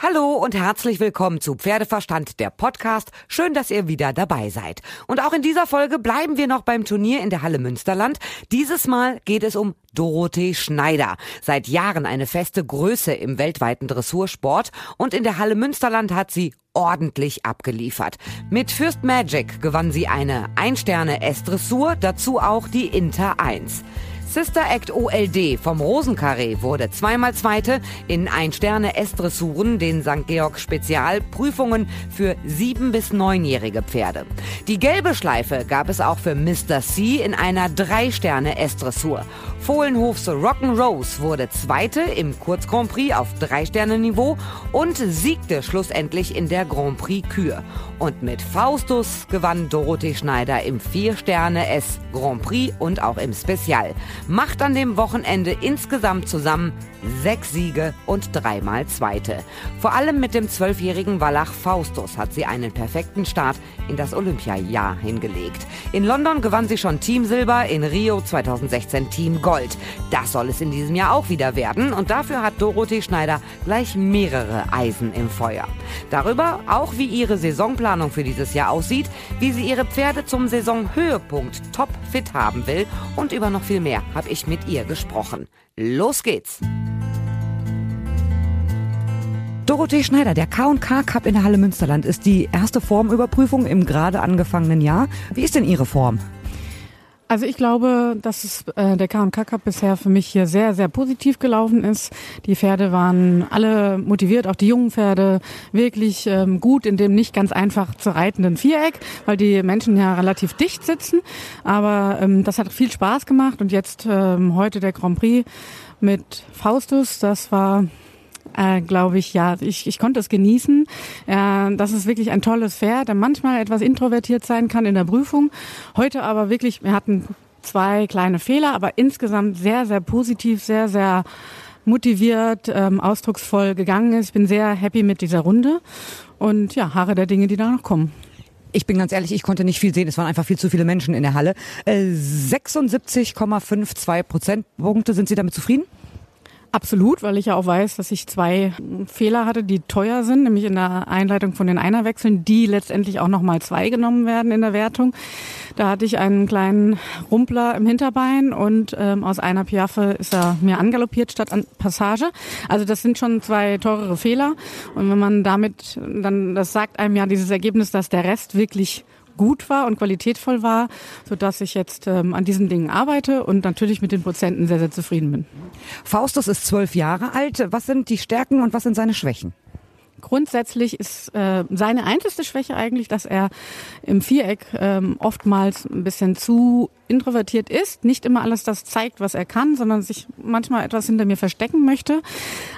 Hallo und herzlich willkommen zu Pferdeverstand, der Podcast. Schön, dass ihr wieder dabei seid. Und auch in dieser Folge bleiben wir noch beim Turnier in der Halle Münsterland. Dieses Mal geht es um Dorothee Schneider. Seit Jahren eine feste Größe im weltweiten Dressursport und in der Halle Münsterland hat sie ordentlich abgeliefert. Mit Fürst Magic gewann sie eine Ein-Sterne S-Dressur, dazu auch die Inter 1. Sister Act OLD vom Rosenkarree wurde zweimal Zweite in Ein-Sterne-S-Dressuren, den St. Georg Spezialprüfungen für sieben- bis neunjährige Pferde. Die gelbe Schleife gab es auch für Mr. C in einer Drei-Sterne-S-Dressur. Fohlenhofs Rock'n'Rose wurde Zweite im Kurz Grand Prix auf Drei-Sterne-Niveau und siegte schlussendlich in der Grand Prix Kür. Und mit Faustus gewann Dorothee Schneider im Vier-Sterne-S Grand Prix und auch im Spezial macht an dem Wochenende insgesamt zusammen sechs Siege und dreimal Zweite. Vor allem mit dem zwölfjährigen Wallach Faustus hat sie einen perfekten Start in das Olympiajahr hingelegt. In London gewann sie schon Team Silber, in Rio 2016 Team Gold. Das soll es in diesem Jahr auch wieder werden und dafür hat Dorothee Schneider gleich mehrere Eisen im Feuer. Darüber auch, wie ihre Saisonplanung für dieses Jahr aussieht, wie sie ihre Pferde zum Saisonhöhepunkt top fit haben will und über noch viel mehr habe ich mit ihr gesprochen. Los geht's! Dorothee Schneider, der K&K Cup in der Halle Münsterland ist die erste Formüberprüfung im gerade angefangenen Jahr. Wie ist denn Ihre Form? Also ich glaube, dass es, äh, der K&K Cup bisher für mich hier sehr, sehr positiv gelaufen ist. Die Pferde waren alle motiviert, auch die jungen Pferde, wirklich ähm, gut in dem nicht ganz einfach zu reitenden Viereck, weil die Menschen ja relativ dicht sitzen. Aber ähm, das hat viel Spaß gemacht und jetzt ähm, heute der Grand Prix mit Faustus, das war äh, glaube ich, ja, ich, ich konnte es genießen. Äh, das ist wirklich ein tolles Pferd, der manchmal etwas introvertiert sein kann in der Prüfung. Heute aber wirklich, wir hatten zwei kleine Fehler, aber insgesamt sehr, sehr positiv, sehr, sehr motiviert, ähm, ausdrucksvoll gegangen ist. Ich bin sehr happy mit dieser Runde und ja, Haare der Dinge, die da noch kommen. Ich bin ganz ehrlich, ich konnte nicht viel sehen. Es waren einfach viel zu viele Menschen in der Halle. Äh, 76,52 Prozentpunkte. Sind Sie damit zufrieden? Absolut, weil ich ja auch weiß, dass ich zwei Fehler hatte, die teuer sind, nämlich in der Einleitung von den Einerwechseln, die letztendlich auch nochmal zwei genommen werden in der Wertung. Da hatte ich einen kleinen Rumpler im Hinterbein und ähm, aus einer Piaffe ist er mir angaloppiert statt an Passage. Also das sind schon zwei teurere Fehler. Und wenn man damit, dann, das sagt einem ja dieses Ergebnis, dass der Rest wirklich gut war und qualitätvoll war, sodass ich jetzt ähm, an diesen Dingen arbeite und natürlich mit den Prozenten sehr, sehr zufrieden bin. Faustus ist zwölf Jahre alt. Was sind die Stärken und was sind seine Schwächen? Grundsätzlich ist äh, seine einzige Schwäche eigentlich, dass er im Viereck ähm, oftmals ein bisschen zu introvertiert ist, nicht immer alles das zeigt, was er kann, sondern sich manchmal etwas hinter mir verstecken möchte.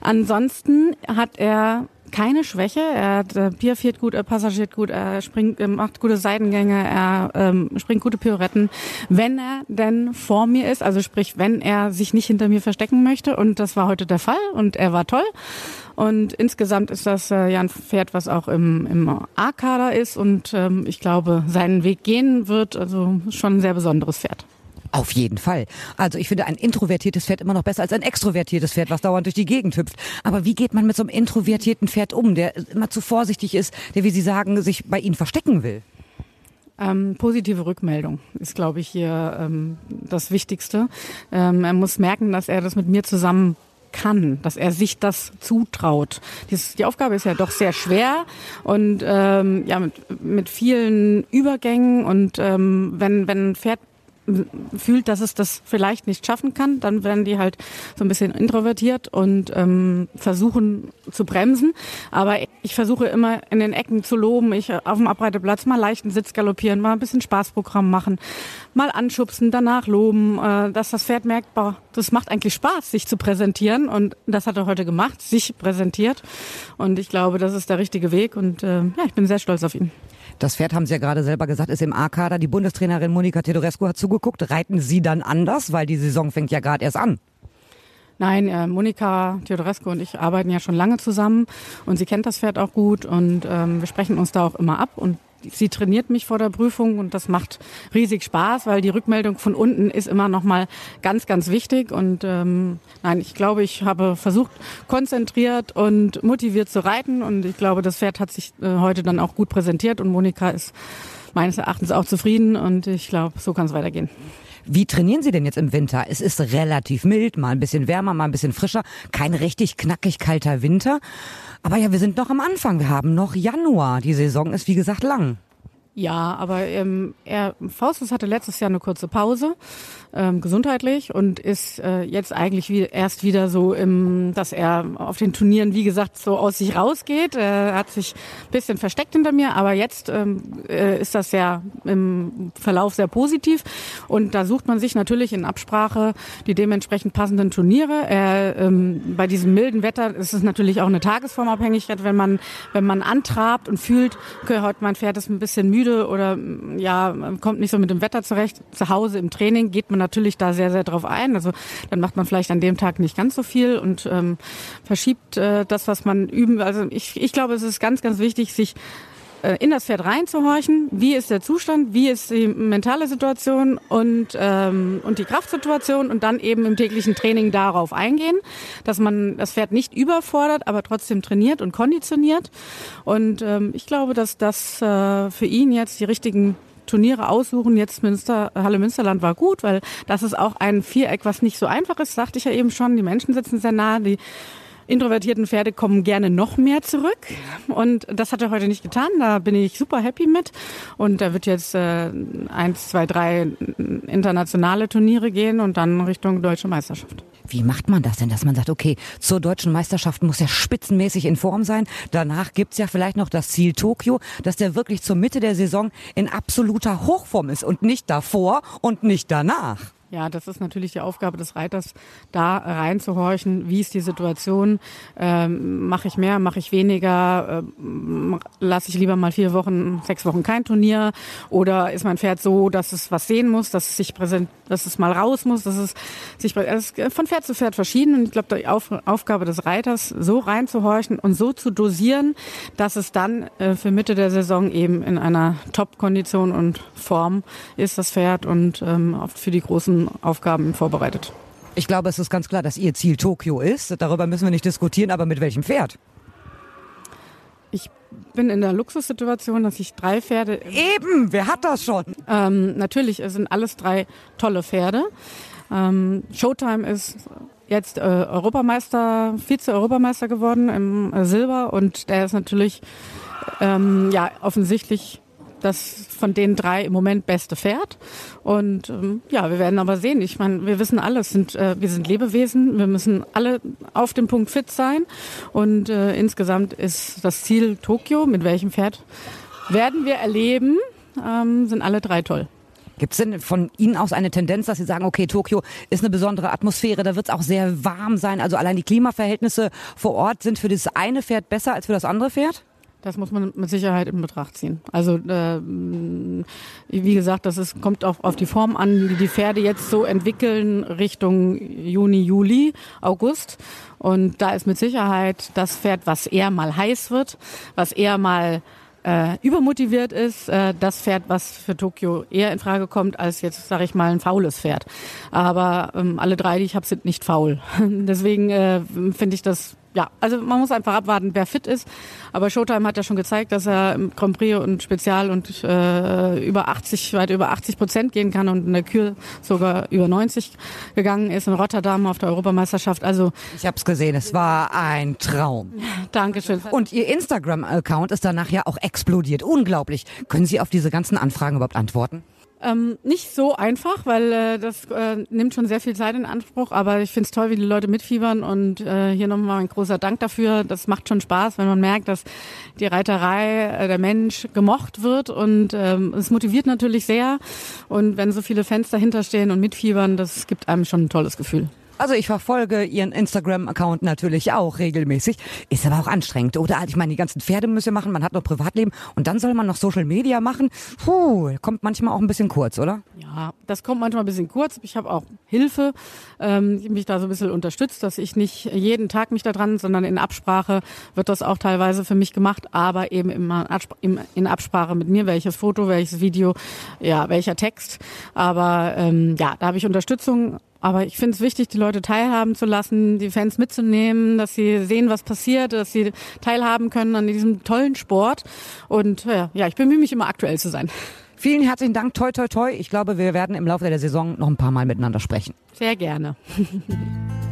Ansonsten hat er keine Schwäche. Er äh, piaffiert gut, er passagiert gut, er springt, macht gute Seitengänge, er ähm, springt gute Pirouetten, wenn er denn vor mir ist, also sprich, wenn er sich nicht hinter mir verstecken möchte. Und das war heute der Fall und er war toll. Und insgesamt ist das äh, ja ein Pferd, was auch im, im A-Kader ist und ähm, ich glaube, seinen Weg gehen wird. Also schon ein sehr besonderes Pferd. Auf jeden Fall. Also ich finde ein introvertiertes Pferd immer noch besser als ein extrovertiertes Pferd, was dauernd durch die Gegend hüpft. Aber wie geht man mit so einem introvertierten Pferd um, der immer zu vorsichtig ist, der, wie Sie sagen, sich bei Ihnen verstecken will? Ähm, positive Rückmeldung ist, glaube ich, hier ähm, das Wichtigste. Ähm, er muss merken, dass er das mit mir zusammen kann, dass er sich das zutraut. Dies, die Aufgabe ist ja doch sehr schwer und ähm, ja mit, mit vielen Übergängen und ähm, wenn wenn ein Pferd fühlt, dass es das vielleicht nicht schaffen kann, dann werden die halt so ein bisschen introvertiert und ähm, versuchen zu bremsen. Aber ich versuche immer in den Ecken zu loben, ich auf dem Abreiteplatz mal leichten Sitz galoppieren, mal ein bisschen Spaßprogramm machen, mal anschubsen, danach loben, äh, dass das Pferd merkt, boah, das macht eigentlich Spaß, sich zu präsentieren und das hat er heute gemacht, sich präsentiert und ich glaube, das ist der richtige Weg und äh, ja, ich bin sehr stolz auf ihn. Das Pferd, haben Sie ja gerade selber gesagt, ist im A-Kader. Die Bundestrainerin Monika Tedorescu hat zugeguckt. Reiten Sie dann anders? Weil die Saison fängt ja gerade erst an. Nein, äh, Monika Theodorescu und ich arbeiten ja schon lange zusammen und sie kennt das Pferd auch gut und ähm, wir sprechen uns da auch immer ab und sie trainiert mich vor der Prüfung und das macht riesig Spaß, weil die Rückmeldung von unten ist immer noch mal ganz, ganz wichtig. Und ähm, nein, ich glaube, ich habe versucht, konzentriert und motiviert zu reiten und ich glaube, das Pferd hat sich äh, heute dann auch gut präsentiert und Monika ist meines Erachtens auch zufrieden und ich glaube, so kann es weitergehen. Wie trainieren Sie denn jetzt im Winter? Es ist relativ mild, mal ein bisschen wärmer, mal ein bisschen frischer. Kein richtig knackig kalter Winter. Aber ja, wir sind noch am Anfang. Wir haben noch Januar. Die Saison ist wie gesagt lang. Ja, aber ähm, er, Faustus hatte letztes Jahr eine kurze Pause ähm, gesundheitlich und ist äh, jetzt eigentlich wie, erst wieder so, im, dass er auf den Turnieren, wie gesagt, so aus sich rausgeht. Er hat sich bisschen versteckt hinter mir, aber jetzt ähm, äh, ist das ja im Verlauf sehr positiv und da sucht man sich natürlich in Absprache die dementsprechend passenden Turniere. Er, ähm, bei diesem milden Wetter ist es natürlich auch eine Tagesformabhängigkeit, wenn man wenn man antrabt und fühlt, okay, heute mein Pferd ist ein bisschen müde oder ja kommt nicht so mit dem Wetter zurecht. Zu Hause im Training geht man natürlich da sehr, sehr drauf ein. Also dann macht man vielleicht an dem Tag nicht ganz so viel und ähm, verschiebt äh, das, was man üben. Also ich, ich glaube, es ist ganz, ganz wichtig, sich in das Pferd reinzuhorchen. Wie ist der Zustand? Wie ist die mentale Situation und, ähm, und die Kraftsituation? Und dann eben im täglichen Training darauf eingehen, dass man das Pferd nicht überfordert, aber trotzdem trainiert und konditioniert. Und ähm, ich glaube, dass das äh, für ihn jetzt die richtigen Turniere aussuchen. Jetzt Münster, Halle Münsterland war gut, weil das ist auch ein Viereck, was nicht so einfach ist, sagte ich ja eben schon. Die Menschen sitzen sehr nah, die introvertierten Pferde kommen gerne noch mehr zurück. Und das hat er heute nicht getan. Da bin ich super happy mit. Und da wird jetzt äh, eins, zwei, drei internationale Turniere gehen und dann Richtung deutsche Meisterschaft. Wie macht man das denn, dass man sagt, okay, zur deutschen Meisterschaft muss er spitzenmäßig in Form sein. Danach gibt's ja vielleicht noch das Ziel Tokio, dass der wirklich zur Mitte der Saison in absoluter Hochform ist und nicht davor und nicht danach. Ja, das ist natürlich die Aufgabe des Reiters, da reinzuhorchen. Wie ist die Situation? Ähm, mache ich mehr, mache ich weniger? Ähm, Lasse ich lieber mal vier Wochen, sechs Wochen kein Turnier? Oder ist mein Pferd so, dass es was sehen muss, dass es sich präsent, dass es mal raus muss, dass es sich es ist von Pferd zu Pferd verschieden. Und ich glaube, die Auf, Aufgabe des Reiters, so reinzuhorchen und so zu dosieren, dass es dann äh, für Mitte der Saison eben in einer Top-Kondition und Form ist, das Pferd und ähm, oft für die großen Aufgaben vorbereitet. Ich glaube, es ist ganz klar, dass Ihr Ziel Tokio ist. Darüber müssen wir nicht diskutieren, aber mit welchem Pferd? Ich bin in der Luxussituation, dass ich drei Pferde. Eben, wer hat das schon? Ähm, natürlich, es sind alles drei tolle Pferde. Ähm, Showtime ist jetzt äh, Europameister, Vize-Europameister geworden im äh, Silber und der ist natürlich ähm, ja offensichtlich das von den drei im Moment beste Pferd. Und ähm, ja, wir werden aber sehen. Ich meine, wir wissen alles, sind, äh, wir sind Lebewesen, wir müssen alle auf dem Punkt fit sein. Und äh, insgesamt ist das Ziel Tokio. Mit welchem Pferd werden wir erleben? Ähm, sind alle drei toll. Gibt es denn von Ihnen aus eine Tendenz, dass Sie sagen, okay, Tokio ist eine besondere Atmosphäre, da wird es auch sehr warm sein. Also allein die Klimaverhältnisse vor Ort sind für das eine Pferd besser als für das andere Pferd? Das muss man mit Sicherheit in Betracht ziehen. Also äh, wie gesagt, das ist, kommt auch auf die Form an, die die Pferde jetzt so entwickeln Richtung Juni, Juli, August. Und da ist mit Sicherheit das Pferd, was eher mal heiß wird, was eher mal äh, übermotiviert ist, äh, das Pferd, was für Tokio eher in Frage kommt, als jetzt, sage ich mal, ein faules Pferd. Aber ähm, alle drei, die ich habe, sind nicht faul. Deswegen äh, finde ich das ja, also man muss einfach abwarten, wer fit ist. Aber Showtime hat ja schon gezeigt, dass er im Grand Prix und Spezial und äh, über 80, weit über 80 Prozent gehen kann und in der Kür sogar über 90 gegangen ist in Rotterdam auf der Europameisterschaft. Also ich habe es gesehen, es war ein Traum. Dankeschön. Und Ihr Instagram-Account ist danach ja auch explodiert. Unglaublich. Können Sie auf diese ganzen Anfragen überhaupt antworten? Ähm, nicht so einfach, weil äh, das äh, nimmt schon sehr viel Zeit in Anspruch, aber ich finde es toll, wie die Leute mitfiebern und äh, hier nochmal ein großer Dank dafür. Das macht schon Spaß, wenn man merkt, dass die Reiterei, äh, der Mensch gemocht wird und ähm, es motiviert natürlich sehr und wenn so viele Fans dahinter stehen und mitfiebern, das gibt einem schon ein tolles Gefühl. Also ich verfolge ihren Instagram-Account natürlich auch regelmäßig. Ist aber auch anstrengend, oder? Ich meine, die ganzen Pferde müssen machen, man hat noch Privatleben und dann soll man noch Social Media machen. Puh, kommt manchmal auch ein bisschen kurz, oder? Ja, das kommt manchmal ein bisschen kurz. Ich habe auch Hilfe, ähm, mich da so ein bisschen unterstützt, dass ich nicht jeden Tag mich da dran, sondern in Absprache wird das auch teilweise für mich gemacht, aber eben immer in Absprache mit mir, welches Foto, welches Video, ja, welcher Text. Aber ähm, ja, da habe ich Unterstützung aber ich finde es wichtig, die Leute teilhaben zu lassen, die Fans mitzunehmen, dass sie sehen, was passiert, dass sie teilhaben können an diesem tollen Sport. Und ja, ja ich bemühe mich immer aktuell zu sein. Vielen herzlichen Dank, toi toi toi. Ich glaube, wir werden im Laufe der Saison noch ein paar Mal miteinander sprechen. Sehr gerne.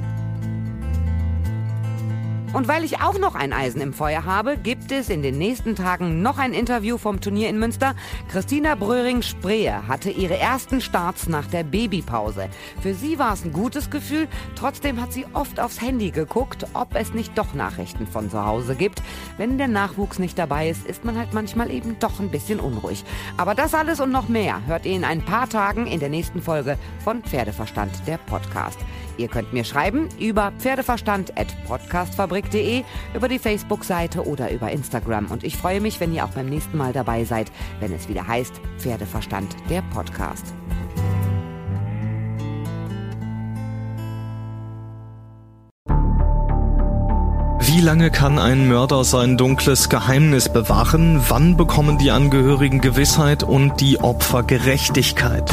Und weil ich auch noch ein Eisen im Feuer habe, gibt es in den nächsten Tagen noch ein Interview vom Turnier in Münster. Christina Bröhring-Sprehe hatte ihre ersten Starts nach der Babypause. Für sie war es ein gutes Gefühl, trotzdem hat sie oft aufs Handy geguckt, ob es nicht doch Nachrichten von zu Hause gibt. Wenn der Nachwuchs nicht dabei ist, ist man halt manchmal eben doch ein bisschen unruhig. Aber das alles und noch mehr hört ihr in ein paar Tagen in der nächsten Folge von Pferdeverstand, der Podcast. Ihr könnt mir schreiben über pferdeverstand.podcastfabrik.de, über die Facebook-Seite oder über Instagram. Und ich freue mich, wenn ihr auch beim nächsten Mal dabei seid, wenn es wieder heißt Pferdeverstand, der Podcast. Wie lange kann ein Mörder sein dunkles Geheimnis bewahren? Wann bekommen die Angehörigen Gewissheit und die Opfer Gerechtigkeit?